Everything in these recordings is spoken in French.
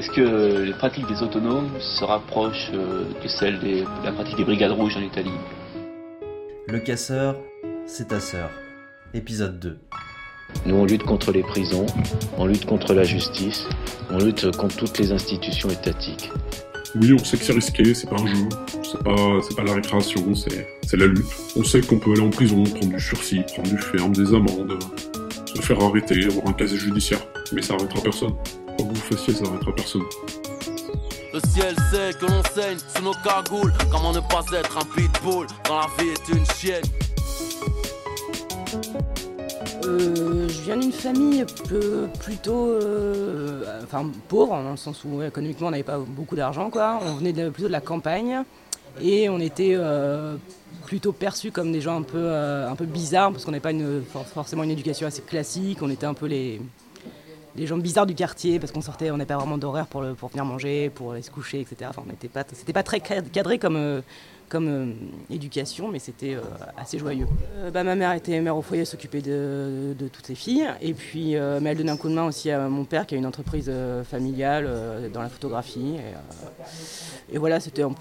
Est-ce que les pratiques des autonomes se rapprochent euh, de celles de la pratique des brigades rouges en Italie? Le casseur, c'est ta sœur. Épisode 2. Nous, on lutte contre les prisons, on lutte contre la justice, on lutte contre toutes les institutions étatiques. Oui, on sait que c'est risqué, c'est pas un jeu, c'est pas, c'est pas la récréation, c'est, c'est la lutte. On sait qu'on peut aller en prison, prendre du sursis, prendre du ferme, des amendes, se faire arrêter, avoir un casier judiciaire. Mais ça arrêtera personne. Quoi que vous fassiez, ça arrêtera personne. Le ciel sait que l'on saigne sous nos cagoules. Comment ne pas être un pitbull quand la vie est une chienne? Euh, je viens d'une famille peu- plutôt euh, enfin, pauvre, dans le sens où économiquement on n'avait pas beaucoup d'argent. quoi. On venait de- plutôt de la campagne et on était euh, plutôt perçus comme des gens un peu, euh, un peu bizarres parce qu'on n'avait pas une, forcément une éducation assez classique. On était un peu les, les gens bizarres du quartier parce qu'on sortait, on n'avait pas vraiment d'horaire pour, venir manger, pour aller se coucher, etc. Enfin, on n'était pas, c'était pas très cad- cadré comme, euh, comme euh, éducation, mais c'était euh, assez joyeux. Euh, bah, ma mère était mère au foyer, s'occupait de, toutes ses filles, et puis mais elle donnait un coup de main aussi à mon père qui a une entreprise familiale dans la photographie. Et, voilà, c'était un,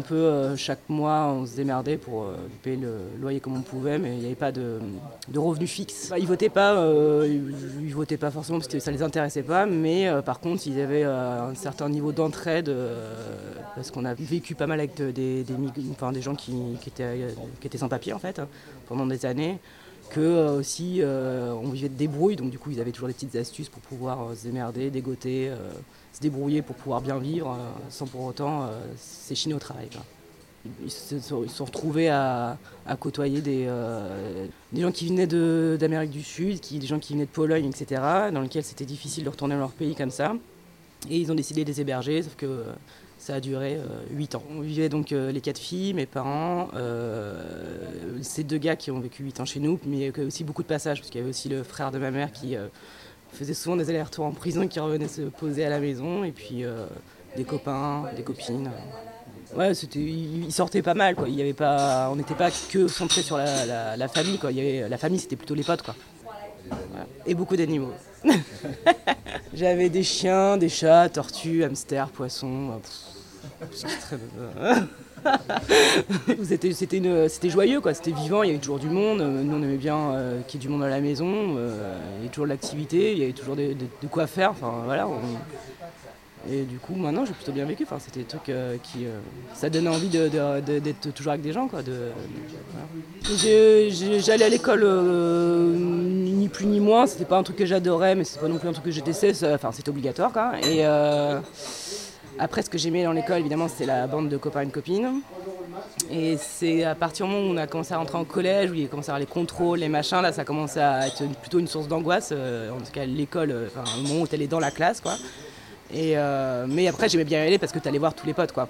peu- chaque mois, on se démerdait pour payer le loyer comme on pouvait, mais il n'y avait pas de, de revenus fixes. Bah, ils votaient pas, votaient pas forcément parce que ça les intéressait pas, mais par contre, ils avaient un certain niveau d'entraide parce qu'on a vécu pas mal avec de- des, des, enfin, des gens qui, qui étaient, euh, qui étaient sans papier en fait pendant des années. Que euh, aussi euh, on vivait de débrouille, donc du coup ils avaient toujours des petites astuces pour pouvoir se démerder, dégoter, se débrouiller pour pouvoir bien vivre sans pour autant s'échiner au travail. Ils se sont, retrouvés à, côtoyer des, des gens qui venaient d'Amérique du Sud, qui, des gens qui venaient de Pologne, etc., dans lesquels c'était difficile de retourner dans leur pays comme ça. Et ils ont décidé de les héberger, sauf que ça a duré 8 ans. On vivait donc euh, les quatre filles, mes parents, euh, ces deux gars qui ont vécu 8 ans chez nous, mais il aussi beaucoup de passages, parce qu'il y avait aussi le frère de ma mère qui euh, faisait souvent des allers-retours en prison, qui revenait se poser à la maison, et puis euh, des copains, des copines. Ouais, c'était, ils sortaient pas mal, quoi. Il y avait pas, on n'était pas que centré sur la, famille, quoi. Il la famille, c'était plutôt les potes, quoi. Et beaucoup d'animaux. J'avais des chiens, des chats, tortues, hamsters, poissons. euh, c'était c'était, joyeux, quoi. C'était vivant, il y avait toujours du monde. Nous, on aimait bien euh, qu'il y ait du monde à la maison. euh, il y avait toujours de l'activité, il y avait toujours de quoi faire. Enfin, voilà. et du coup, maintenant, j'ai plutôt bien vécu. Enfin, c'était des trucs euh, qui. ça donnait envie d'être toujours avec des gens, quoi. J'allais à l'école ni plus ni moins. C'était pas un truc que j'adorais, mais c'est pas non plus un truc que je détestais. Enfin, c'était obligatoire, quoi. Et après, ce que j'aimais dans l'école, évidemment, c'était la bande de copains et de copines. Et c'est à partir du moment où on a commencé à rentrer en collège, où il a commencé à avoir les contrôles, les machins, là, ça commençait à être plutôt une source d'angoisse. euh, en tout cas, l'école, euh, enfin, au moment où tu allais dans la classe, quoi. Et, euh, mais après, j'aimais bien y aller parce que tu allais voir tous les potes, quoi.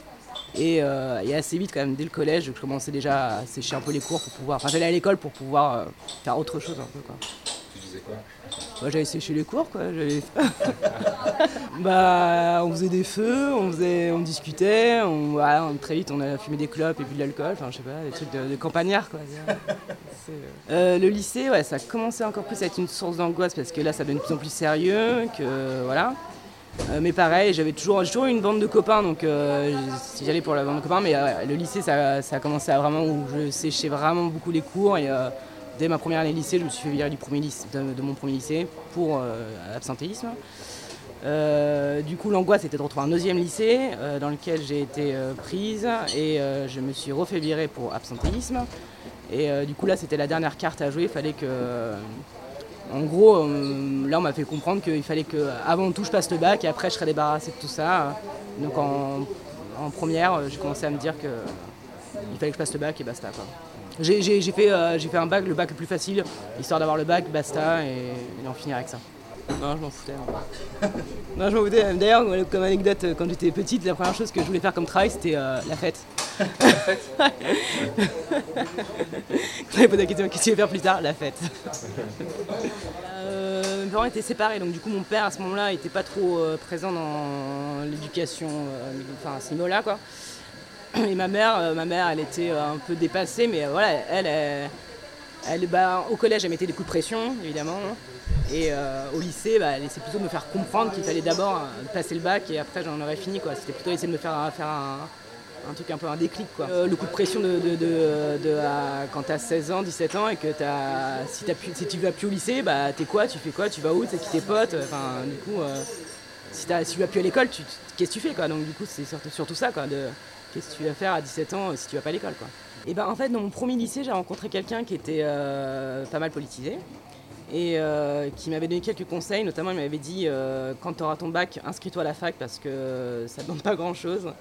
Et, et assez vite, quand même, dès le collège, je commençais déjà à sécher un peu les cours pour pouvoir. Enfin, j'allais à l'école pour pouvoir faire autre chose, un peu, quoi. Faisais quoi Bah, j'allais sécher les cours, quoi. Bah, on faisait des feux, on, faisait, on discutait, on, très vite on a fumé des clopes et bu de l'alcool, enfin je sais pas, des trucs de, de campagnard quoi. C'est, euh, le lycée, ouais, ça a commencé encore plus à être une source d'angoisse parce que là ça devenait de plus en plus sérieux, que voilà. Euh, mais pareil, j'avais toujours, toujours une bande de copains, donc euh, j'allais pour la bande de copains, mais euh, le lycée ça, ça a commencé à vraiment où je séchais vraiment beaucoup les cours euh, dès ma première année de lycée, je me suis fait virer de, mon premier lycée pour euh, absentéisme. Euh, du coup, l'angoisse était de retrouver un deuxième lycée euh, dans lequel j'ai été prise et je me suis refait virer pour absentéisme. Et du coup, là, c'était la dernière carte à jouer. Il fallait que. en gros, là, on m'a fait comprendre qu'il fallait que avant tout, je passe le bac et après, je serais débarrassé de tout ça. Donc, en, en première, j'ai commencé à me dire que il fallait que je passe le bac et basta. quoi. J'ai fait, euh, j'ai fait un bac, le bac le plus facile, histoire d'avoir le bac, basta, et, et d'en finir avec ça. Non, je m'en foutais. Non, je m'en foutais. D'ailleurs, comme anecdote, euh, quand j'étais petite, la première chose que je voulais faire comme travail, c'était euh, la fête. On m'avait posé la question, qu'est-ce que tu veux faire plus tard? La fête. Euh, mes parents étaient séparés, donc du coup mon père à ce moment-là n'était pas trop euh, présent dans l'éducation, enfin à ce niveau-là quoi. Et ma mère, euh, ma mère, elle était euh, un peu dépassée, mais euh, voilà, elle, elle, bah, au collège, elle mettait des coups de pression, évidemment. Et au lycée, bah, elle essayait plutôt de me faire comprendre qu'il fallait d'abord passer le bac et après j'en aurais fini. C'était plutôt essayer de me faire, faire un, truc un peu un déclic. Quoi. Le coup de pression de, de, quand tu as 16 ans, 17 ans et que as, si, as pu, si tu vas plus au lycée, bah, t'es quoi? Tu fais quoi? Tu vas où? C'est qui tes potes? Enfin, du coup, si, si, tu vas plus à l'école, qu'est-ce que tu fais quoi? Donc du coup, c'est surtout, surtout, ça. Quoi, de, qu'est-ce que tu vas faire à 17 ans si tu vas pas à l'école quoi? Et ben en fait, dans mon premier lycée, j'ai rencontré quelqu'un qui était pas mal politisé et euh, qui m'avait donné quelques conseils. Notamment, il m'avait dit euh, quand tu auras ton bac, inscris-toi à la fac parce que ça ne demande pas grand-chose.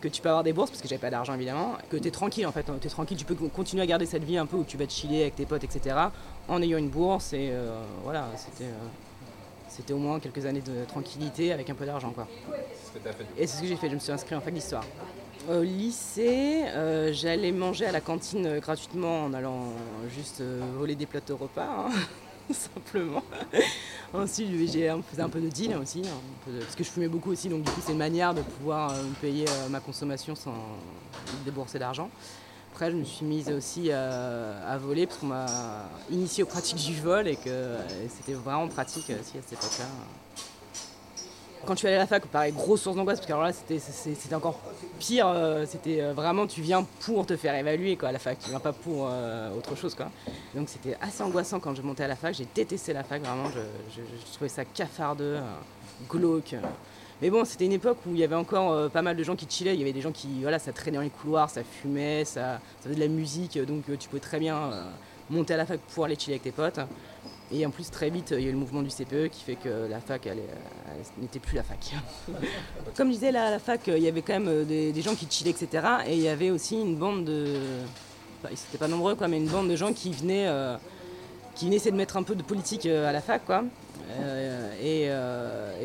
Que tu peux avoir des bourses parce que j'avais pas d'argent évidemment. Que tu es tranquille en fait, tu es tranquille, tu peux continuer à garder cette vie un peu où tu vas te chiller avec tes potes, etc. en ayant une bourse. Et euh, voilà, c'était. c'était au moins quelques années de tranquillité avec un peu d'argent. quoi. Et c'est ce que j'ai fait, je me suis inscrit en fac d'histoire. Au lycée, j'allais manger à la cantine gratuitement en allant juste voler des plateaux repas. Hein. simplement. Ensuite, j'ai faisait un peu de deal aussi, parce que je fumais beaucoup aussi, donc du coup c'est une manière de pouvoir euh, payer euh, ma consommation sans débourser d'argent. Après, je me suis mise aussi euh, à voler parce qu'on m'a initié aux pratiques du vol et que c'était vraiment pratique aussi à cette époque-là. Quand tu allais à la fac, pareil, grosse source d'angoisse, parce que alors là, c'était encore pire. Euh, c'était euh, vraiment, tu viens pour te faire évaluer quoi, à la fac, tu viens pas pour euh, autre chose. Quoi. Donc c'était assez angoissant quand je montais à la fac. J'ai détesté la fac, vraiment. Je, trouvais ça cafardeux, glauque. Mais bon, c'était une époque où il y avait encore pas mal de gens qui chillaient. Il y avait des gens qui, voilà, ça traînait dans les couloirs, ça fumait, ça, ça faisait de la musique. Donc tu pouvais très bien monter à la fac pour aller chiller avec tes potes. Et en plus, très vite, il y a eu le mouvement du CPE qui fait que la fac, n'était plus la fac. Comme je disais, la fac, il y avait quand même euh, des, gens qui chillaient, etc. Et il y avait aussi une bande de. Bah, ils n'étaient pas nombreux, quoi, mais une bande de gens qui venaient, euh, qui venaient de mettre un peu de politique euh, à la fac, quoi. et,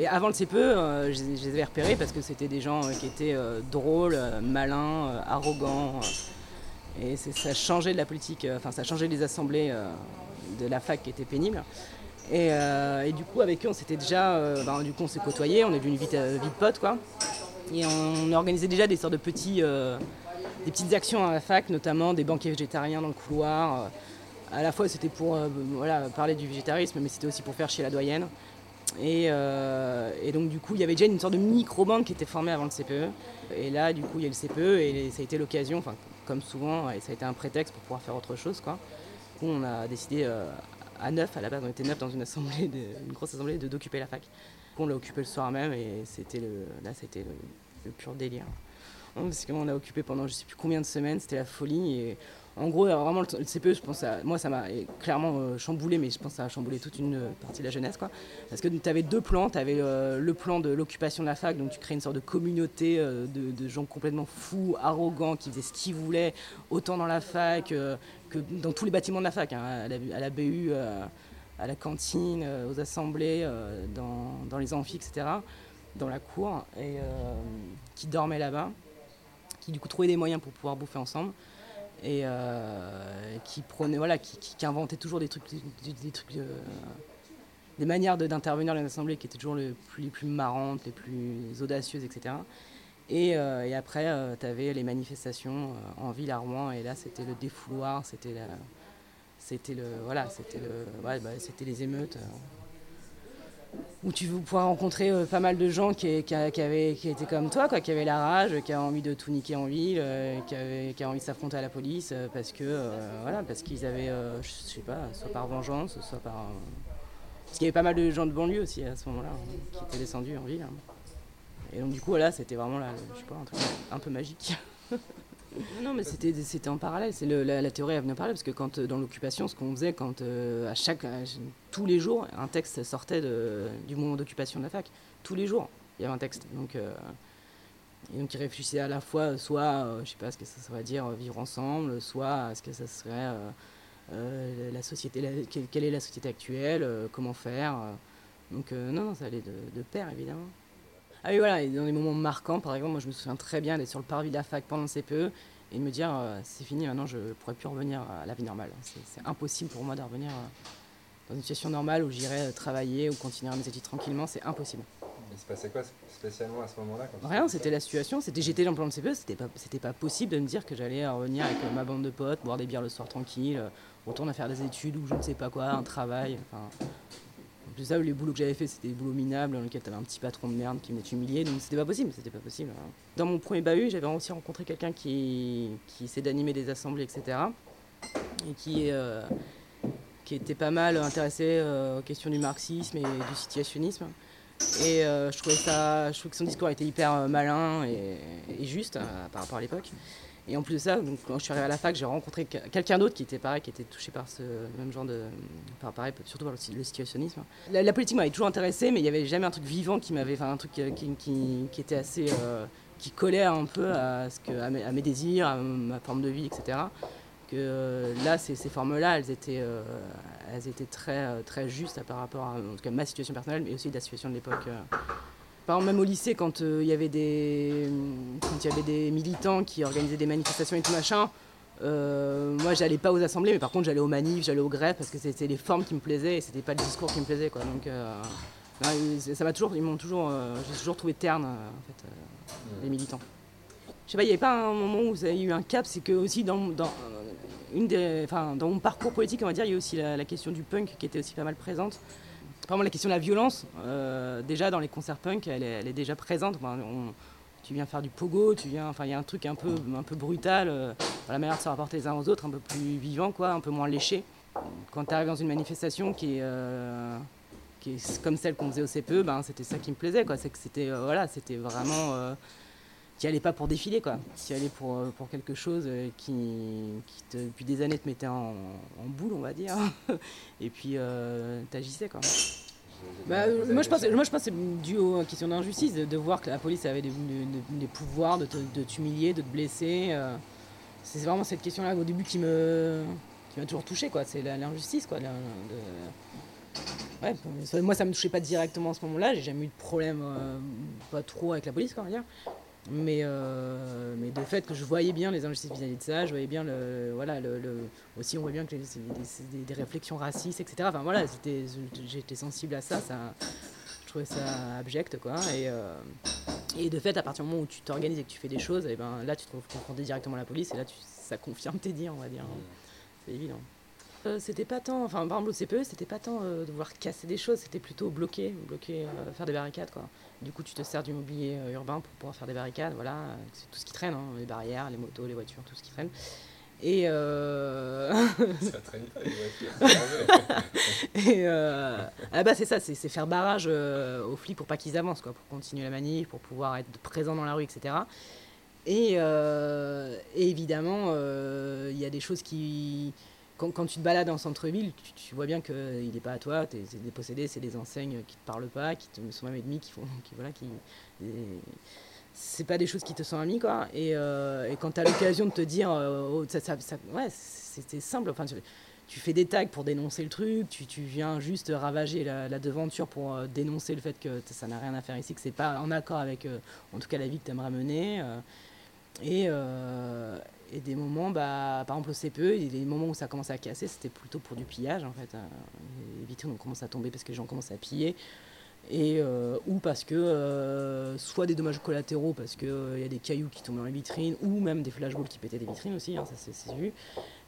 avant le CPE, je, les avais repérés parce que c'était des gens qui étaient drôles, malins, arrogants. Et ça changeait de la politique, enfin, ça changeait des assemblées de la fac qui était pénible. Euh, et, du coup, avec eux, on s'était déjà, euh, ben, du coup, on s'est côtoyés, on est devenu vite, euh, vite potes, quoi. Et on, organisait déjà des sortes de petits, des petites actions à la fac, notamment des banquets végétariens dans le couloir. À la fois, c'était pour voilà, parler du végétarisme, mais c'était aussi pour faire chier la doyenne. Et, et, donc, du coup, il y avait déjà une sorte de micro-bande qui était formée avant le CPE. Et là, du coup, il y a le CPE et ça a été l'occasion, enfin, comme souvent, et ça a été un prétexte pour pouvoir faire autre chose, quoi on a décidé euh, à neuf, à la base on était neuf dans une assemblée, une grosse assemblée, d'occuper la fac. On l'a occupé le soir même et c'était le, là c'était le, pur délire. Parce qu'on l'a occupé pendant je sais plus combien de semaines, c'était la folie. En gros, vraiment, le, CPE, je pense à, moi, ça m'a clairement euh, chamboulé, mais je pense que ça a chamboulé toute une partie de la jeunesse. Quoi. Parce que tu avais deux plans. Tu avais euh, le plan de l'occupation de la fac, donc tu crées une sorte de communauté de, gens complètement fous, arrogants, qui faisaient ce qu'ils voulaient, autant dans la fac, que dans tous les bâtiments de la fac, hein, à, la, BU, euh, à la cantine, euh, aux assemblées, euh, dans, les amphis, etc., dans la cour, et qui dormaient là-bas, qui du coup trouvaient des moyens pour pouvoir bouffer ensemble, et qui prenaient, voilà, qui, inventaient toujours des trucs, des, trucs, des manières d'intervenir dans les assemblées qui étaient toujours les plus, marrantes, les plus audacieuses, etc. Euh, et, après, euh, tu avais les manifestations euh, en ville à Rouen, et là, c'était le défouloir, c'était le voilà c'était le bah, c'était les émeutes où tu pouvais rencontrer pas mal de gens qui, avaient qui étaient comme toi quoi qui avaient la rage qui avaient envie de tout niquer en ville qui avaient, qui avaient envie de s'affronter à la police parce que voilà parce qu'ils avaient je sais pas soit par vengeance soit par parce qu'il y avait pas mal de gens de banlieue aussi à ce moment-là hein, qui étaient descendus en ville hein. Et donc du coup là c'était vraiment là, je sais pas, un truc un peu magique. non mais c'était, en parallèle, c'est la, théorie elle venait en parallèle parce que quand euh, dans l'occupation ce qu'on faisait quand euh, à chaque tous les jours un texte sortait du moment d'occupation de la fac, tous les jours il y avait un texte donc euh, et donc ils réfléchissaient à la fois soit je sais pas ce que ça serait dire vivre ensemble, soit à ce que ça serait la société, quelle, est la société actuelle, comment faire. donc non non ça allait de pair évidemment. Ah oui, voilà, et dans des moments marquants, par exemple, moi je me souviens très bien d'être sur le parvis de la fac pendant le CPE et de me dire euh, c'est fini, maintenant je ne pourrais plus revenir à la vie normale. C'est impossible pour moi de revenir euh, dans une situation normale où j'irais euh, travailler ou continuer mes études tranquillement, c'est impossible. Il se passait quoi spécialement à ce moment-là Rien, c'était la situation. C'était j'étais dans le plan de CPE, c'était pas, c'était pas possible de me dire que j'allais revenir avec ma bande de potes, boire des bières le soir tranquille, retourner à faire des études ou je ne sais pas quoi, un travail. Enfin, en plus les boulots que j'avais fait, c'était des boulots minables dans lesquels t'avais un petit patron de merde qui venait t'humilier, donc c'était pas possible, c'était pas possible. hein. Dans mon premier bahut, j'avais aussi rencontré quelqu'un qui, qui essaie d'animer des assemblées, etc. Et qui, euh, qui était pas mal intéressé euh, aux questions du marxisme et du situationnisme. Et euh, je, trouvais ça, je trouvais que son discours était hyper malin et, juste par rapport à l'époque. Et en plus de ça, quand je suis arrivé à la fac, j'ai rencontré que- quelqu'un d'autre qui était pareil, qui était touché par ce même genre de. Par, pareil, surtout par le, si- le situationnisme. La, politique m'avait toujours intéressé, mais il n'y avait jamais un truc vivant qui m'avait. Enfin, un truc euh, qui, était assez. euh, qui collait un peu à, ce que, à, mes, désirs, à ma forme de vie, etc. Que euh, là, ces, formes-là, elles étaient, elles étaient très, très justes par rapport à en tout cas, ma situation personnelle, mais aussi de la situation de l'époque. Par exemple, même au lycée, quand euh, il y avait des, quand il y avait des militants qui organisaient des manifestations et tout machin, euh, moi, j'allais pas aux assemblées, mais par contre, j'allais aux manifs, j'allais aux grèves parce que c'était les formes qui me plaisaient et c'était pas le discours qui me plaisait, quoi. Donc, euh, non, ça m'a toujours, ils m'ont toujours, euh, j'ai toujours trouvé terne, en fait, les militants. Je sais pas, il n'y avait pas un moment où vous avez eu un cap, c'est que aussi dans, dans, une des, enfin, dans mon parcours politique, on va dire, il y a aussi la, la question du punk qui était aussi pas mal présente. Par la question de la violence, euh, déjà dans les concerts punk, elle est, déjà présente. Tu viens faire du pogo, tu viens, enfin, il y a un truc un peu, un peu brutal, euh, la manière de se rapporter les uns aux autres, un peu plus vivant, quoi, un peu moins léché. Quand tu arrives dans une manifestation qui est, euh, qui est comme celle qu'on faisait au CPE, ben, c'était ça qui me plaisait, quoi. C'est que c'était, voilà, c'était vraiment, tu n'y allais pas pour défiler, quoi. Tu y allais pour, pour quelque chose qui, qui depuis des années, te mettait en, en boule, on va dire. Et puis, euh, t'agissais, quoi. Bah, euh, moi, je pense, moi, je pense que c'est dû aux questions d'injustice, de, de voir que la police avait des, des- des pouvoirs de t'humilier, de te blesser. euh. c'est vraiment cette question-là au début qui me qui m'a toujours touché, quoi. C'est l'injustice, quoi. la- de- Ouais, ça- moi, ça me touchait pas directement à ce moment-là. J'ai jamais eu de problème, euh, pas trop avec la police, quoi, on va dire. Mais, euh, mais de fait que je voyais bien les injustices vis-à-vis de ça, je voyais bien le, voilà, le, aussi on voit bien que des, des- réflexions racistes, etc. Enfin voilà, j'étais sensible à ça, ça, je trouvais ça abject quoi. Et, euh, et de fait, à partir du moment où tu t'organises et que tu fais des choses, et ben là tu te retrouves confronté directement à la police et là ça confirme tes dires, on va dire. C'est évident. Euh, c'était pas tant, enfin par exemple au CPE, c'était pas tant de vouloir casser des choses, c'était plutôt bloquer, bloquer, faire des barricades quoi. Du coup, tu te sers du mobilier euh, urbain pour pouvoir faire des barricades, voilà, c'est tout ce qui traîne, hein, les barrières, les motos, les voitures, tout ce qui traîne. Et, euh... Ça traîne pas, les voitures, et euh, ah bah c'est ça, c'est faire barrage aux flics pour pas qu'ils avancent, quoi, pour continuer la manif, pour pouvoir être présent dans la rue, etc. Et, et évidemment, il y a des choses qui. Quand, tu te balades en centre-ville, tu, vois bien qu'il n'est pas à toi, t'es- c'est des possédés, c'est des enseignes qui te parlent pas, qui te sont même ennemis, qui font. Qui, voilà, qui, c'est pas des choses qui te sont amies, quoi. Et, euh, quand tu as l'occasion de te dire. euh, oh, ouais, c'était simple. Enfin, tu- fais des tags pour dénoncer le truc, tu, viens juste ravager la, devanture pour euh, dénoncer le fait que ça n'a rien à faire ici, que c'est pas en accord avec, euh, en tout cas, la vie que tu aimerais mener. euh, euh, et des moments, bah, par exemple au CPE, il des moments où ça commence à casser, c'était plutôt pour du pillage en fait. euh, les vitrines ont commencé à tomber parce que les gens commencent à piller. Et, euh, ou parce que euh, soit des dommages collatéraux parce qu'il y a des cailloux qui tombent dans les vitrines ou même des flashballs qui pétaient des vitrines aussi, hein, ça c'est vu.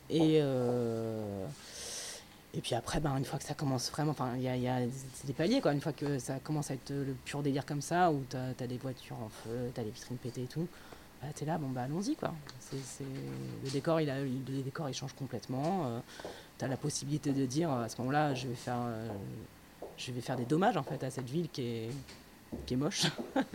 Et, euh, et puis après, ben, une fois que ça commence vraiment, enfin, il y a, des paliers, quoi. Une fois que ça commence à être le pur délire comme ça, où t'as as des voitures en feu, t'as les vitrines pétées et tout, bah, t'es là, bon, bah, allons-y, quoi. Le décor, il a, le décor, il change complètement. euh, t'as la possibilité de dire, à ce moment-là, je vais faire, euh, je vais faire des dommages, en fait, à cette ville qui est, qui est moche.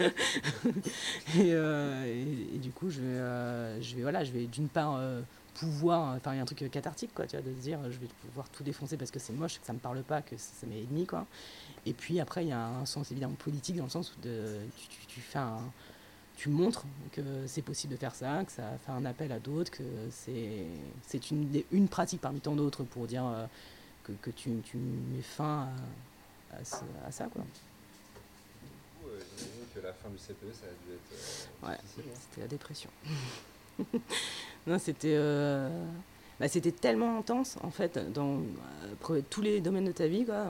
et, euh, du coup, je vais, euh, je vais, voilà, je vais d'une part euh, pouvoir, a un truc cathartique, quoi, tu vois, de se dire, je vais pouvoir tout défoncer parce que c'est moche, que ça me parle pas, que c'est mes ennemis, quoi. Et puis après, il y a un sens évidemment politique dans le sens où tu, tu- tu fais un, tu montres que c'est possible de faire ça, que ça fait un appel à d'autres, que c'est une, une pratique parmi tant d'autres pour dire euh, que, que tu, tu mets fin à, à ce- à ça, quoi. Du coup, euh, J'imagine que la fin du CPE, ça a dû être euh, Ouais. hein. C'était la dépression. non, c'était euh, bah, c'était tellement intense en fait dans tous les domaines de ta vie quoi.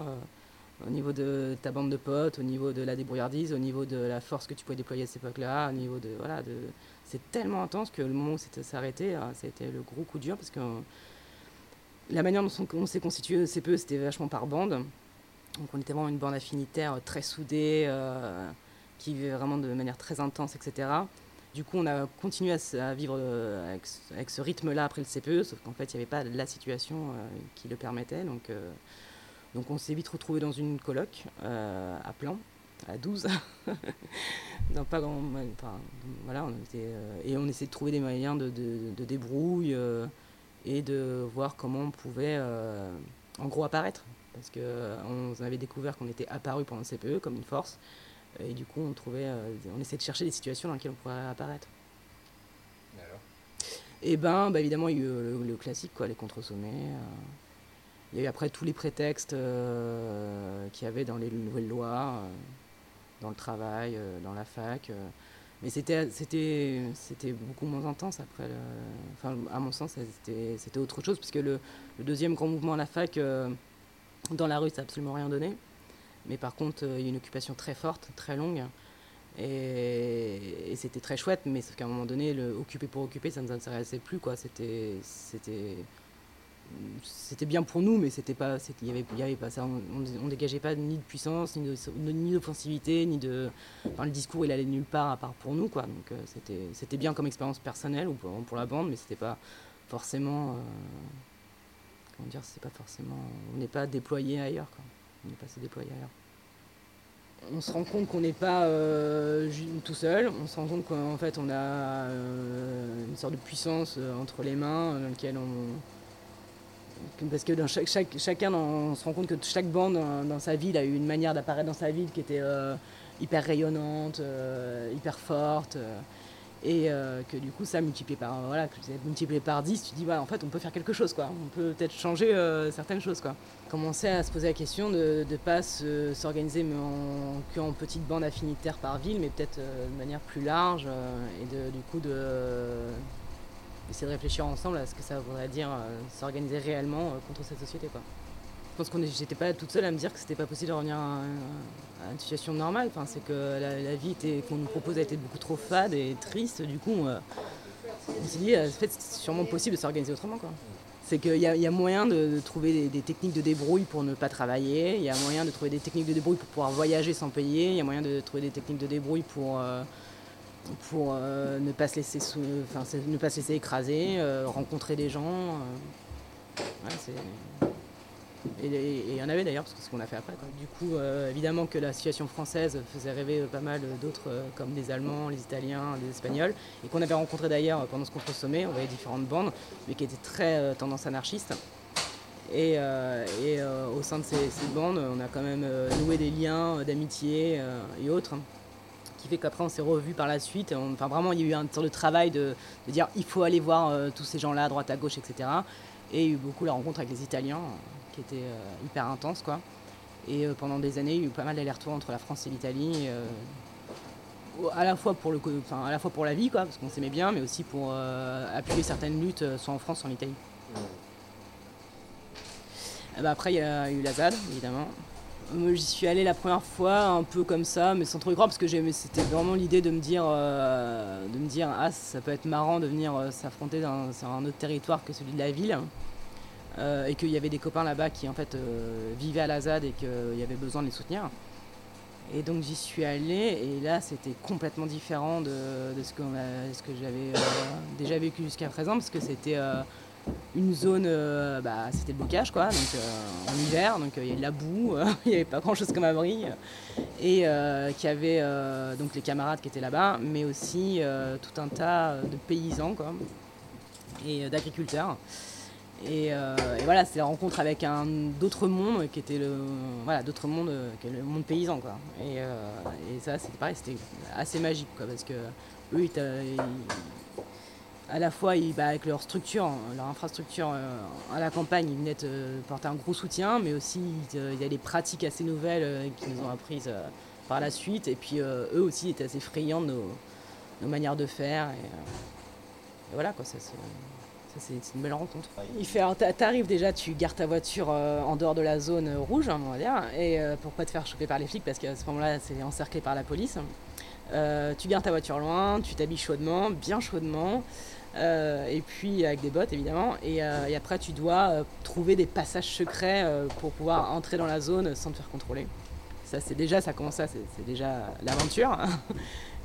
Euh, au niveau de ta bande de potes, au niveau de la débrouillardise, au niveau de la force que tu pouvais déployer à cette époque-là, au niveau de voilà, de c'est tellement intense que le moment où c'était s'arrêter, a été le gros coup dur parce que la manière dont on s'est constitué le CPE, c'était vachement par bande. Donc on était vraiment une bande affinitaire très soudée, euh, qui vivait vraiment de manière très intense, etc. Du coup, on a continué à, vivre euh, avec, ce rythme-là après le CPE, sauf qu'en fait, il n'y avait pas la situation euh, qui le permettait. Donc, donc on s'est vite retrouvé dans une coloc à Plan, à 12. non, pas grand, enfin, voilà, on était, et on essayait de trouver des moyens de, de, de débrouille et de voir comment on pouvait euh, en gros apparaître. Parce qu'on euh, avait découvert qu'on était apparu pendant le CPE comme une force. Et du coup, on, trouvait, euh, on essayait de chercher des situations dans lesquelles on pourrait apparaître. Et alors? Et ben, bah, évidemment, il y a eu le, classique, quoi, les contre-sommets. Il y a eu après tous les prétextes qu'il y avait dans les nouvelles lois, dans le travail, dans la fac. Mais c'était, beaucoup moins intense après. Enfin, à mon sens, c'était, autre chose, puisque le, le, deuxième grand mouvement à la fac, euh, dans la rue, ça n'a absolument rien donné. Mais par contre, euh, il y a une occupation très forte, très longue. Et, c'était très chouette, mais sauf qu'à un moment donné, le occuper pour occuper, ça ne nous intéressait plus. C'était, c'était bien pour nous, mais c'était pas, il y avait, pas ça. On, on, dégageait pas ni de puissance, ni, de, ni d'offensivité, ni de. Le discours, il allait nulle part à part pour nous, quoi. Donc euh, c'était, c'était bien comme expérience personnelle ou pour, la bande, mais c'était pas forcément. Euh, comment dire, c'est pas forcément. On n'est pas déployé ailleurs, quoi. On n'est pas se ailleurs. On se rend compte qu'on n'est pas euh, tout seul. On se rend compte qu'en fait, on a une sorte de puissance entre les mains dans laquelle on parce que dans chaque, chacun, on se rend compte que chaque bande dans, sa ville a eu une manière d'apparaître dans sa ville qui était euh, hyper rayonnante, euh, hyper forte. Euh, et que du coup, ça multiplié par, voilà, multiplié par 10, tu dis, ouais, en fait, on peut faire quelque chose, quoi. On peut peut-être changer certaines choses, quoi. Commencer à se poser la question de ne pas s'organiser qu'en petite bande affinitaire par ville, mais peut-être de manière plus large, et de, du coup de essayer de réfléchir ensemble à ce que ça voudrait dire euh, s'organiser réellement euh, contre cette société. Quoi. Je pense que j'étais pas toute seule à me dire que c'était pas possible de revenir à, une situation normale. Enfin, c'est que la, vie qu'on nous propose a été beaucoup trop fade et triste. Du coup, euh, on s'est dit, c'est sûrement possible de s'organiser autrement. Quoi. C'est qu'il y, y, a moyen de, trouver des, techniques de débrouille pour ne pas travailler. Il y a moyen de trouver des techniques de débrouille pour pouvoir voyager sans payer. Il y a moyen de trouver des techniques de débrouille pour pour euh, ne, pas se laisser ne pas se laisser écraser, euh, rencontrer des gens. Euh, et il y en avait d'ailleurs, parce que c'est ce qu'on a fait après. Du coup, évidemment que la situation française faisait rêver pas mal d'autres, comme les Allemands, les Italiens, les Espagnols, et qu'on avait rencontré d'ailleurs pendant ce contre-sommet. On voyait différentes bandes, mais qui étaient très tendance anarchiste. Et, au sein de ces, bandes, on a quand même noué des liens d'amitié et autres qui fait qu'après on s'est revus par la suite. enfin vraiment il y a eu un temps de travail de, dire il faut aller voir euh, tous ces gens-là à droite à gauche, etc. Et il y a eu beaucoup la rencontre avec les Italiens euh, qui était euh, hyper intense quoi. Et pendant des années il y a eu pas mal d'allers-retours entre la France et l'Italie. à la fois pour le enfin, à la fois pour la vie quoi parce qu'on s'aimait bien mais aussi pour appuyer certaines luttes soit en France soit en Italie. Bah, après il y a eu la ZAD évidemment J'y suis allée la première fois un peu comme ça, mais sans trop y croire, parce que c'était vraiment l'idée de me dire, euh, de me dire, ah, ça peut être marrant de venir euh, s'affronter sur un autre territoire que celui de la ville, euh, et qu'il y avait des copains là-bas qui en fait vivaient à la ZAD et qu'il y avait besoin de les soutenir. Et donc j'y suis allée, et là c'était complètement différent de, ce que j'avais déjà vécu jusqu'à présent, parce que c'était une zone, euh, bah, c'était le bocage quoi, donc euh, en hiver, donc euh, il y avait de la boue, il n'y avait pas grand chose comme abri, et qui avait donc les camarades qui étaient là-bas, mais aussi tout un tas de paysans quoi, et d'agriculteurs. Et, voilà, c'est la rencontre avec un d'autres mondes qui était le voilà d'autres mondes que le monde paysan quoi. Et, ça c'était pareil, c'était assez magique quoi, parce que eux ils, à la fois bah, avec leur structure, hein, leur infrastructure euh, à la campagne, ils venaient porter un gros soutien, mais aussi il y a des pratiques assez nouvelles euh, qui nous ont apprises euh, par la suite. Et puis eux aussi étaient assez friands de nos, manières de faire. Et, voilà, quoi, ça, c'est une belle rencontre. Il fait, t'arrives déjà, tu gares ta voiture en dehors de la zone rouge, hein, on va dire, et pour pas te faire choper par les flics, parce qu'à ce moment-là, c'est encerclé par la police. Tu gares ta voiture loin, tu t'habilles chaudement, bien chaudement, euh, et puis avec des bottes évidemment, et, euh, après tu dois euh, trouver des passages secrets pour pouvoir entrer dans la zone sans te faire contrôler. Ça, c'est déjà, ça commence ça, c'est c'est déjà l'aventure.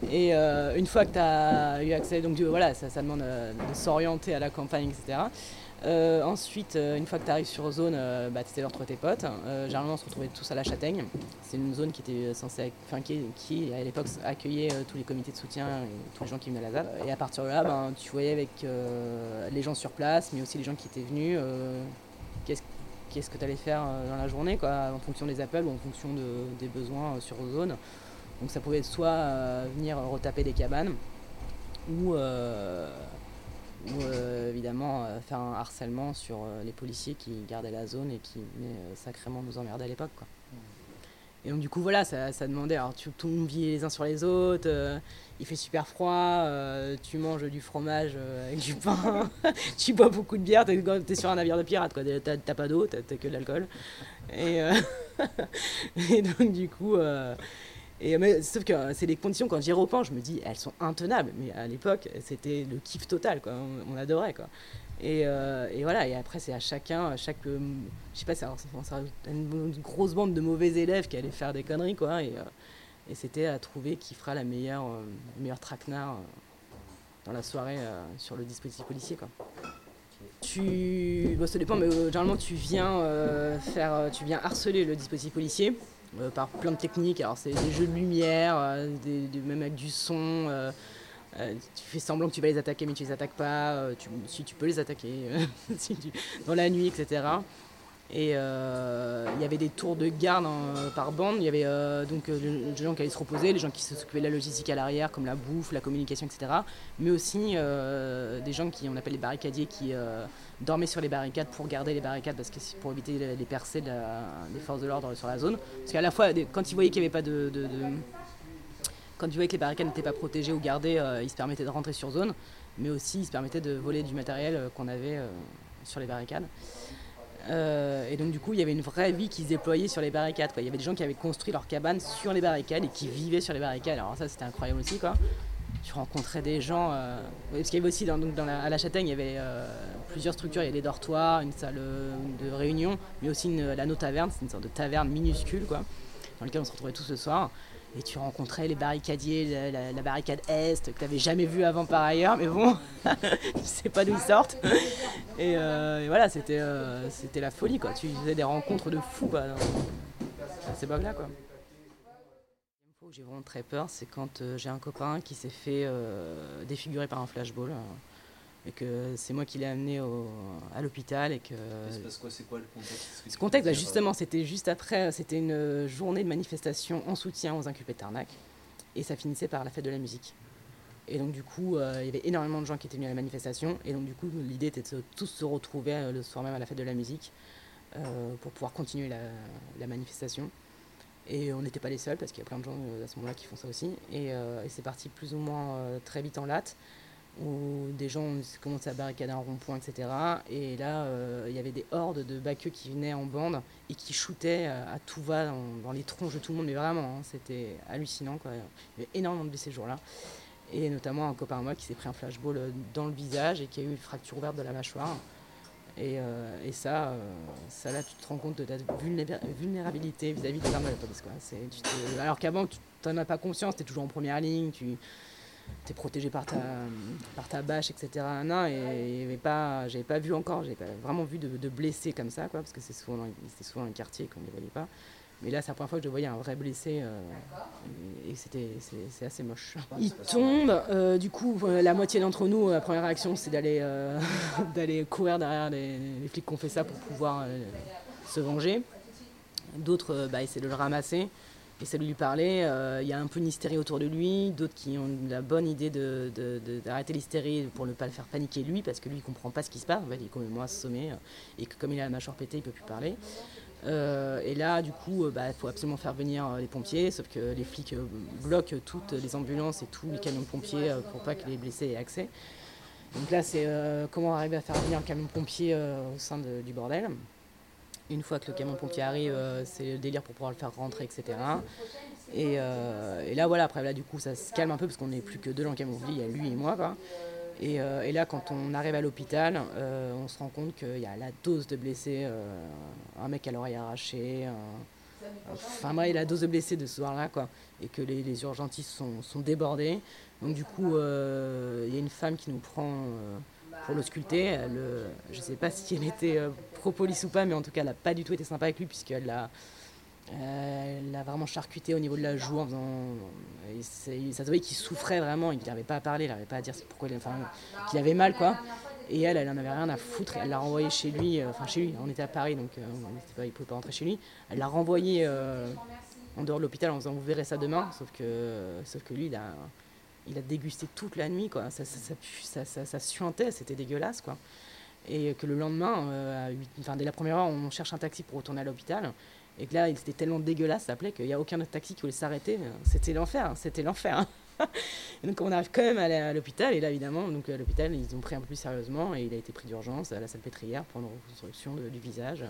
Et euh, une fois que tu as eu accès, donc voilà, ça, demande euh, de s'orienter à la campagne, etc. Euh, ensuite, une fois que tu arrives sur zone, bah, tu de retrouver tes potes. Généralement, on se retrouvait tous à la Châtaigne. C'est une zone qui était censée, qui, à l'époque accueillait tous les comités de soutien et tous les gens qui venaient à la ZAD. Et à partir de là, ben, tu voyais avec les gens sur place, mais aussi les gens qui étaient venus, qu'est-ce que tu allais faire dans la journée, quoi, en fonction des appels ou en fonction de- des besoins sur zone. Donc ça pouvait être soit euh, venir retaper des cabanes, ou, euh, euh, évidemment faire un harcèlement sur les policiers qui gardaient la zone et qui venaient sacrément nous emmerder à l'époque. quoi. Et donc du coup voilà, ça, demandait, alors tu, vit les uns sur les autres, il fait super froid, tu manges du fromage avec du pain, tu bois beaucoup de bière, t'es es sur un navire de pirate, quoi. T'as t'as pas d'eau, t'as que de l'alcool. Et donc du coup... sauf que euh, c'est les conditions, quand j'y repense, je me dis, elles sont intenables. Mais à l'époque, c'était le kiff total, quoi. On, adorait, quoi. Et, euh, et voilà, et après, c'est à chacun, à chaque. euh, je sais pas, ça- une, grosse bande de mauvais élèves qui allaient faire des conneries, quoi. Et, euh, c'était à trouver qui fera la meilleure, le meilleur traquenard dans la soirée sur le dispositif policier, quoi. Tu, bon, ça dépend, mais généralement tu viens faire, tu viens harceler le dispositif policier euh, par plein de techniques. Alors c'est des jeux de lumière, euh, des, même avec du son. euh, tu fais semblant que tu vas les attaquer, mais tu les attaques pas. si tu peux les attaquer dans la nuit, etc. Et euh, il y avait des tours de garde hein, par bande. Il y avait euh, donc euh, les gens qui allaient se reposer, les gens qui s'occupaient de la logistique à l'arrière, comme la bouffe, la communication, etc. Mais aussi euh, des gens qui on appelle les barricadiers, qui euh, dormaient sur les barricades pour garder les barricades, parce que pour éviter les percées des forces de l'ordre sur la zone. Parce qu'à la fois, quand ils voyaient qu'il n'y avait pas de, quand ils voyaient que les barricades n'étaient pas protégées ou gardées, euh, ils se permettaient de rentrer sur zone, mais aussi ils se permettaient de voler du matériel euh, qu'on avait euh, sur les barricades. Euh, et donc du coup, il y avait une vraie vie qui se déployait sur les barricades. quoi. Il y avait des gens qui avaient construit leur cabane sur les barricades et qui vivaient sur les barricades. Alors ça, c'était incroyable aussi, quoi. Tu rencontrais des gens. euh, parce qu'il y avait aussi donc à la Châtaigne, il y avait euh, plusieurs structures. Il y avait des dortoirs, une salle de réunion, mais aussi une, la No Taverne, c'est une sorte de taverne minuscule, quoi, dans laquelle on se retrouvait tous ce soir. Et tu rencontrais les barricadiers, la, barricade Est, que tu n'avais jamais vu avant par ailleurs, mais bon, tu sais pas d'où ils sortent. Et, euh, voilà, c'était euh, c'était la folie, quoi. Tu faisais des rencontres de fous, quoi, dans- à quoi. J'ai vraiment très peur, c'est quand euh, j'ai un copain qui s'est fait défigurer par un flashball. Et que c'est moi qui l'ai amené au- à l'hôpital et que C'est quoi C'est quoi le contexte ce contexte, bah, dire, justement, c'était juste après, c'était une journée de manifestation en soutien aux inculpés de Tarnac, et ça finissait par la fête de la musique. Et donc du coup, euh, il y avait énormément de gens qui étaient venus à la manifestation, et donc du coup, l'idée était de se- tous se retrouver euh, le soir même à la fête de la musique euh, pour pouvoir continuer la, la manifestation. Et on n'était pas les seuls, parce qu'il y a plein de gens à ce moment-là qui font ça aussi. Et, et c'est parti plus ou moins très vite en latte, où des gens commençaient à barricader un rond-point, etc. Et là, euh, il y avait des hordes de baqueux qui venaient en bande et qui shootaient euh, à tout va dans, les tronches de tout le monde, mais vraiment, hein, c'était hallucinant. Quoi. Il y avait énormément de blessés ce jour-là. Et notamment un copain à moi qui s'est pris un flashball euh, dans le visage et qui a eu une fracture ouverte de la mâchoire. Et, ça, ça là, tu te rends compte de ta vulnéra- vulnérabilité vis-à-vis des armes la police. Alors qu'avant, tu n'en as pas conscience, tu es toujours en première ligne, tu es protégé par ta, par ta bâche, etc. Non, et avait pas, j'avais pas vu encore, j'avais pas vraiment vu de, de blessés comme ça, quoi, parce que c'est souvent, dans- souvent le quartier qu'on ne les voyait pas. Mais là, c'est la première fois que je voyais un vrai blessé euh, et c'était, c'est, assez moche. Il tombe, euh, du coup, euh, la moitié d'entre nous, la première réaction, c'est d'aller, euh, d'aller courir derrière les, les flics qui ont fait ça pour pouvoir euh, se venger. D'autres bah, essaient de le ramasser, essaient de lui parler. Euh, Il y a un peu une hystérie autour de lui, d'autres qui ont la bonne idée de, de- de- d'arrêter l'hystérie pour ne pas le faire paniquer lui, parce que lui, il comprend pas ce qui se passe. En fait, il est complètement assommé, euh, et que comme il a la mâchoire pétée, il peut plus parler. Euh, et là, du coup, il faut absolument faire venir les pompiers, sauf que les flics bloquent toutes les ambulances et tous les camions de pompiers pour pas que les blessés aient accès. Donc là, c'est comment arriver à faire venir un camion pompier euh, au sein de- du bordel. Une fois que le camion pompier arrive, euh, c'est le délire pour pouvoir le faire rentrer, etc. Et, euh, et là, voilà, après, là, du coup, ça se calme un peu parce qu'on n'est plus que deux dans le camion pompier, il y a lui et moi, quoi. Et, euh, là, quand on arrive à l'hôpital, on se rend compte qu'il y a la dose de blessés, un mec à l'oreille arrachée, enfin, ouais, la dose de blessés de ce soir-là, quoi. Et que les, les urgentistes sont, sont débordés. Donc, du coup, il y a une femme qui nous prend pour. Elle, euh, je ne sais pas si elle était euh, pro-police ou pas, mais en tout cas, elle n'a pas du tout été sympa avec lui, puisqu'elle l'a. euh, elle l'a vraiment charcuté au niveau de la joue en faisant. et ça se voyait qu'il souffrait vraiment, il n'arrivait pas à parler, il n'arrivait pas à dire pourquoi il, enfin, qu'il avait mal quoi. Et elle, elle en avait rien à foutre, elle l'a renvoyé chez lui, euh, enfin chez lui, on était à Paris donc euh, il pouvait pas rentrer chez lui. Elle l'a renvoyé euh, en dehors de l'hôpital en disant vous verrez ça demain, sauf que, sauf que lui il a, il a dégusté toute la nuit quoi, ça, ça, ça, ça, ça- suintait, c'était dégueulasse quoi. Et que le lendemain, euh, enfin, dès la première heure, on cherche un taxi pour retourner à l'hôpital. Et que là, il était tellement dégueulasse, ça appelait qu'il n'y a aucun autre taxi qui voulait s'arrêter. C'était l'enfer, hein, c'était l'enfer. Et donc on arrive quand même à l'hôpital, et là évidemment, donc à l'hôpital, ils ont pris un peu plus sérieusement, et il a été pris d'urgence à la salle pétrière pour une reconstruction du visage.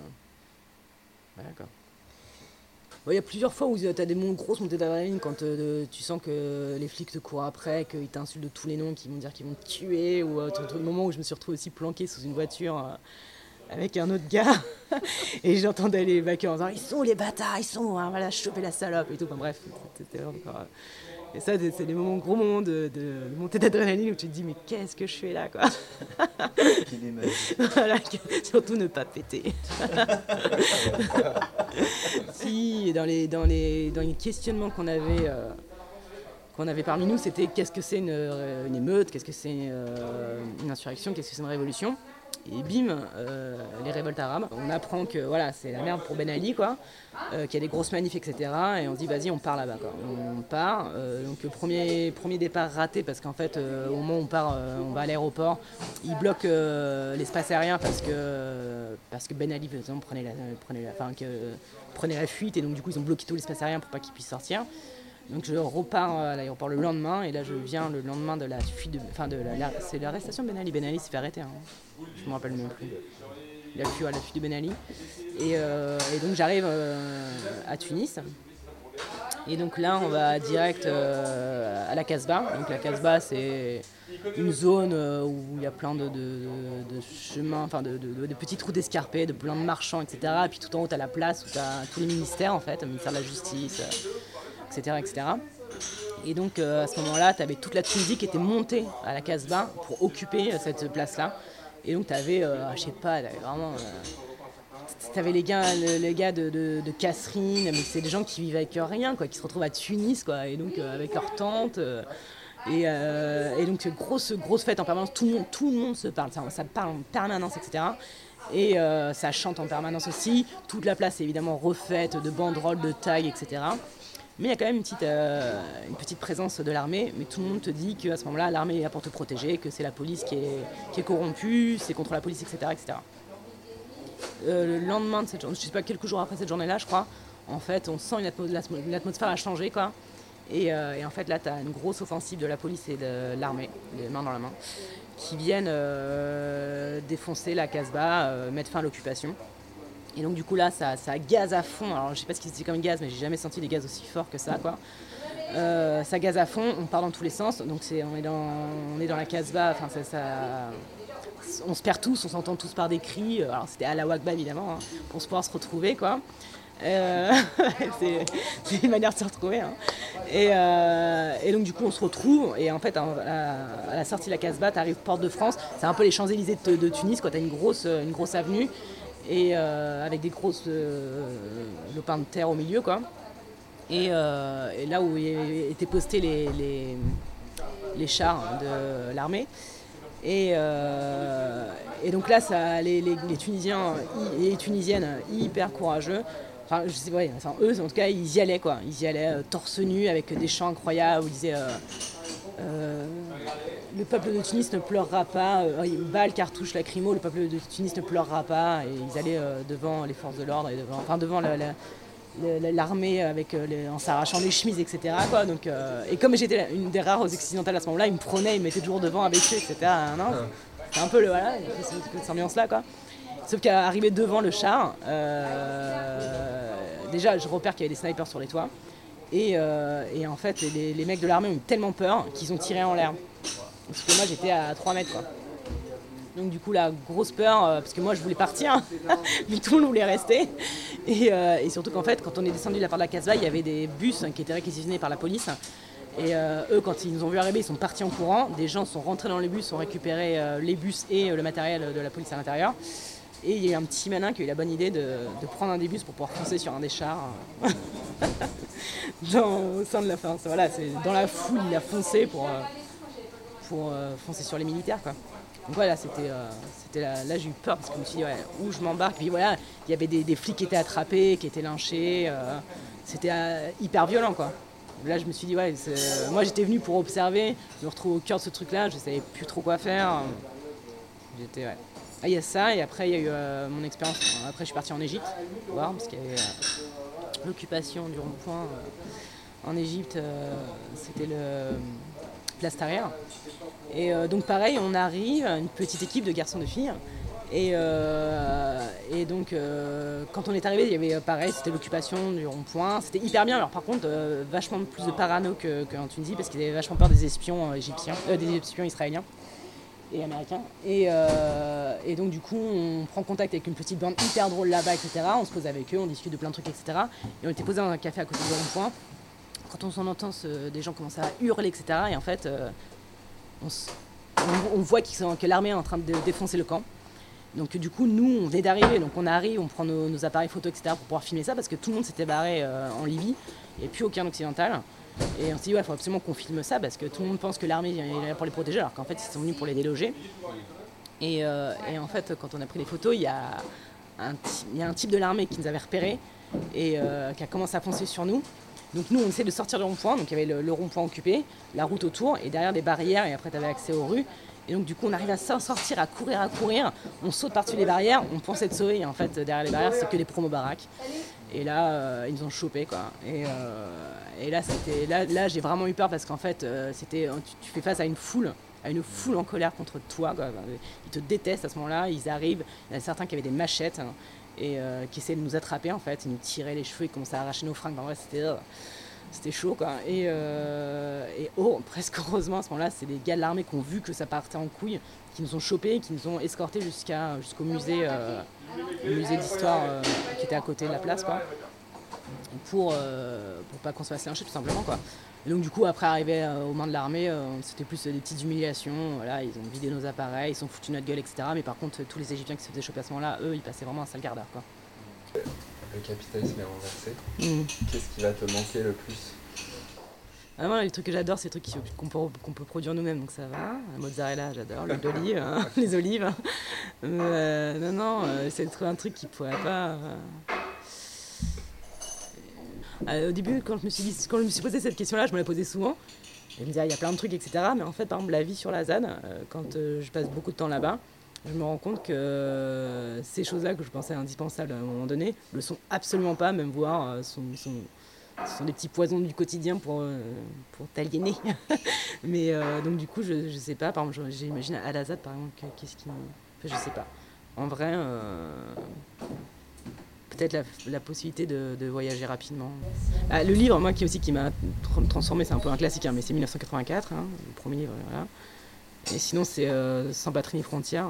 Voilà quoi. Il y a plusieurs fois où tu as des grosses montées d'adrénaline quand euh, tu sens que les flics te courent après, qu'ils t'insultent de tous les noms, qu'ils vont dire qu'ils vont te tuer, ou euh, le moment où je me suis retrouvée aussi planquée sous une voiture euh, avec un autre gars, et j'entendais les vainqueurs en disant Ils sont les bâtards, ils sont, hein, voilà, choper la salope et tout. Enfin bref, c'était encore. Et ça, c'est des moments, gros moments de, de montée d'adrénaline où tu te dis Mais qu'est-ce que je fais là, quoi voilà, surtout ne pas péter. si, dans les, dans les, dans les questionnements qu'on avait, euh, qu'on avait parmi nous, c'était qu'est-ce que c'est une, euh, une émeute, qu'est-ce que c'est euh, une insurrection, qu'est-ce que c'est une révolution. Et bim, euh, les révoltes arabes. On apprend que voilà, c'est la merde pour Ben Ali, quoi, euh, qu'il y a des grosses manifs, etc. Et on se dit, vas-y, on part là-bas. On part. euh, donc, premier, départ raté, parce qu'en fait, au moment où on part, on va à l'aéroport, ils bloquent l'espace aérien parce que, Ben Ali, par prenait la, fuite. Et donc, du coup, ils ont bloqué tout l'espace aérien pour pas qu'il puisse sortir. Donc je repars à l'aéroport le lendemain et là je viens le lendemain de la fuite de, enfin de la, c'est l'arrestation Ben Ali. Ben Ali s'est fait arrêter. hein. Je me rappelle même plus. Il a de Ben Ali. Et, euh, donc j'arrive euh, à Tunis. Et donc là on va direct euh, à la Casbah. Donc la Casbah c'est une zone où il y a plein de, chemins, enfin de, petites routes escarpées, de plein de marchands, etc. Et puis tout en haut, tu as la place où tu as tous les ministères, en fait, le ministère de la Justice, etc. etc. Et donc à ce moment-là, tu avais toute la Tunisie qui était montée à la Casbah pour occuper cette place-là. Et donc tu avais, je sais pas, t'avais vraiment... tu avais les gars, le- les gars de, de, de Kasserine, mais c'est des gens qui vivent avec rien, quoi, qui se retrouvent à Tunis, quoi, et donc euh, avec leur tente. euh, et, euh, donc grosse, grosse fête en permanence, tout le monde, tout le monde se parle, ça, ça parle en permanence, etc. Et euh, ça chante en permanence aussi. Toute la place est évidemment refaite de banderoles, de tags, etc. Mais il y a quand même une petite, euh, une petite présence de l'armée, mais tout le monde te dit qu'à ce moment-là, l'armée est là pour te protéger, que c'est la police qui est, qui est corrompue, c'est contre la police, etc. etc. Euh, le lendemain de cette journée, je sais pas, quelques jours après cette journée-là, je crois, en fait, on sent l'atmosphère a changé, quoi. Et, euh, et en fait, là, tu as une grosse offensive de la police et de l'armée, les mains dans la main, qui viennent défoncer la Casbah, mettre fin à l'occupation. Et donc, du coup, là, ça, ça gaz à fond. Alors, je sais pas ce qui c'était comme gaz, mais j'ai jamais senti des gaz aussi forts que ça, quoi. Euh, ça gaz à fond, on part dans tous les sens. Donc, c'est, on, est dans, on est dans la Casbah, enfin, ça, on se perd tous, on s'entend tous par des cris. Alors, c'était à la Wakba, évidemment, hein, pour se pouvoir se retrouver, quoi. Euh, c'est, une manière de se retrouver. hein. Et, euh, et donc du coup on se retrouve et en fait à la sortie de la Casbah, tu arrives Porte de France, c'est un peu les Champs-Élysées de, de Tunis, tu as une grosse, une grosse avenue et euh, avec des grosses euh, lopins de terre au milieu quoi. Et, euh, là où étaient postés les, les, chars de l'armée. Et, et donc là, ça, les, les- Tunisiens et les Tunisiennes hyper courageux. Enfin, je sais, ouais, enfin, eux, en tout cas, ils y allaient, quoi. Ils y allaient torse nu avec des chants incroyables où ils disaient euh, Le peuple de Tunis ne pleurera pas, euh, balle, cartouche, lacrymo, le peuple de Tunis ne pleurera pas. Et ils allaient euh, devant les forces de l'ordre devant, enfin, devant l'armée avec euh, en s'arrachant les chemises, etc. Donc, et comme j'étais une des rares occidentales à ce moment-là, ils me prenaient, ils me mettaient toujours devant avec eux, etc. Non, c'est un peu le voilà, cette, ambiance-là, quoi. Sauf qu'à arriver devant le char, déjà je repère qu'il y avait des snipers sur les toits. Et, euh, et en fait, les, mecs de l'armée ont eu tellement peur qu'ils ont tiré en l'air. Parce que moi j'étais à 3 mètres. Donc du coup la grosse peur, euh, parce que moi je voulais partir, mais tout le monde voulait rester. Et, euh, et surtout qu'en fait quand on est descendu de la part de la Casbah, il y avait des bus qui étaient réquisitionnés par la police. Et eux quand ils nous ont vu arriver, ils sont partis en courant. Des gens sont rentrés dans les bus, ont récupéré les bus et le matériel de la police à l'intérieur. Et il y a un petit malin qui a eu la bonne idée de, prendre un des bus pour pouvoir foncer sur un des chars. dans, au sein de la fin. Voilà, c'est dans la foule, il a foncé pour, euh, pour euh, foncer sur les militaires. Donc voilà, c'était, euh, là, là, j'ai eu peur parce que je me suis dit, ouais, où je m'embarque? Puis voilà, il y avait des, flics qui étaient attrapés, qui étaient lynchés. euh, c'était euh, hyper violent, quoi. Là, je me suis dit, ouais, moi j'étais venu pour observer, je me retrouve au cœur de ce truc-là, je savais plus trop quoi faire. J'étais, ouais. Ah, il y a ça, et après, il y a eu euh, mon expérience. Après, je suis parti en Égypte, voir, parce qu'il y avait euh, l'occupation du rond-point euh, en Égypte, c'était le Place. Et donc, pareil, on arrive, une petite équipe de garçons de filles. Et, et donc, quand on est arrivé, il y avait pareil, c'était l'occupation du rond-point. C'était hyper bien. Alors, par contre, vachement plus de parano que- qu'en Tunisie, parce qu'ils avaient vachement peur des espions égyptiens, des espions israéliens et américains. Et, euh, et donc, du coup, on prend contact avec une petite bande hyper drôle là-bas, etc. On se pose avec eux, on discute de plein de trucs, etc. Et on était posé dans un café à côté du rond-point. Quand on s'en entend, des gens commencent à hurler, etc. Et en fait, euh, on, voit qu'ils sont- que l'armée est en train de défoncer le camp. Donc du coup, nous, on venait d'arriver, donc on arrive, on prend nos, appareils photo, etc. pour pouvoir filmer ça, parce que tout le monde s'était barré euh, en Libye, avait plus aucun occidental. Et on s'est dit, ouais, faut absolument qu'on filme ça, parce que tout le monde pense que l'armée est là pour les protéger, alors qu'en fait, ils sont venus pour les déloger. Et, euh, et en fait, quand on a pris les photos, il y a un, y a un type de l'armée qui nous avait repérés et euh, qui a commencé à foncer sur nous. Donc nous, on essaie de sortir du rond-point, donc il y avait le, rond-point occupé, la route autour, et derrière des barrières, et après tu avais accès aux rues. Et donc du coup, on arrive à s'en sortir, à courir, à courir. On saute par-dessus les barrières, on pensait être sauvés, et en fait, derrière les barrières, c'est que des promos baraques. Et là, euh, ils nous ont chopé quoi. Et, euh, et là, c'était, là, là, j'ai vraiment eu peur parce qu'en fait, euh, c'était, tu, fais face à une foule, à une foule en colère contre toi. Quoi. Ils te détestent à ce moment-là. Ils arrivent. Il y en a certains qui avaient des machettes hein, et qui essayaient de nous attraper en fait. Ils nous tiraient les cheveux, ils commençaient à arracher nos fringues. En vrai, c'était, c'était chaud quoi. Et, euh, et oh, presque heureusement à ce moment-là, c'est les gars de l'armée qui ont vu que ça partait en couille, qui nous ont chopés, qui nous ont escortés jusqu'à, jusqu'au musée. euh, musée d'histoire euh, qui était à côté de la place, quoi, pour, pour pas qu'on se fasse lyncher tout simplement, quoi. Et donc du coup, après arriver aux mains de l'armée, c'était plus des petites humiliations. Voilà, ils ont vidé nos appareils, ils sont foutus notre gueule, etc. Mais par contre, tous les Égyptiens qui se faisaient choper à ce moment-là, eux, ils passaient vraiment un sale gardard, quoi. Le capitalisme est renversé. Mm. Qu'est-ce qui va te manquer le plus Ah, moi, les trucs que j'adore, c'est les trucs qu'on peut, produire nous-mêmes, donc ça va. La mozzarella, j'adore. L'huile d'olive, hein, les olives. Euh, non, non, euh, c'est de trouver un truc qui pourrait pas. euh, Euh, au début, quand je me suis dit, quand je me suis posé cette question-là, je me la posais souvent. Je me disais, ah, il y a plein de trucs, etc. Mais en fait, par exemple, la vie sur la ZAD, euh, quand euh, je passe beaucoup de temps là-bas, je me rends compte que euh, ces choses-là que je pensais indispensables à un moment donné, le sont absolument pas, même voire euh, sont, sont, des petits poisons du quotidien pour, euh, pour t'aliéner. Mais donc du coup, je, je sais pas, par exemple, j'imagine à la ZAD, par exemple, que- qu'est-ce qui... Enfin, je sais pas. En vrai, peut-être la, la possibilité de, de voyager rapidement. Ah, le livre, moi, qui aussi qui m'a tr- transformé, c'est un peu un classique, hein, mais c'est 1984, hein, le premier livre, voilà. Et sinon, c'est euh, Sans patrie ni frontières,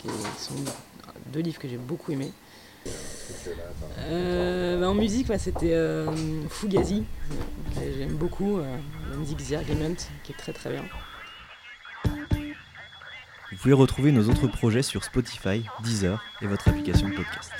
qui sont deux livres que j'ai beaucoup aimés. Euh, bah, en musique, c'était euh, Fugazi, que j'aime beaucoup, la musique The qui est très très bien. Vous pouvez retrouver nos autres projets sur Spotify, Deezer et votre application de podcast.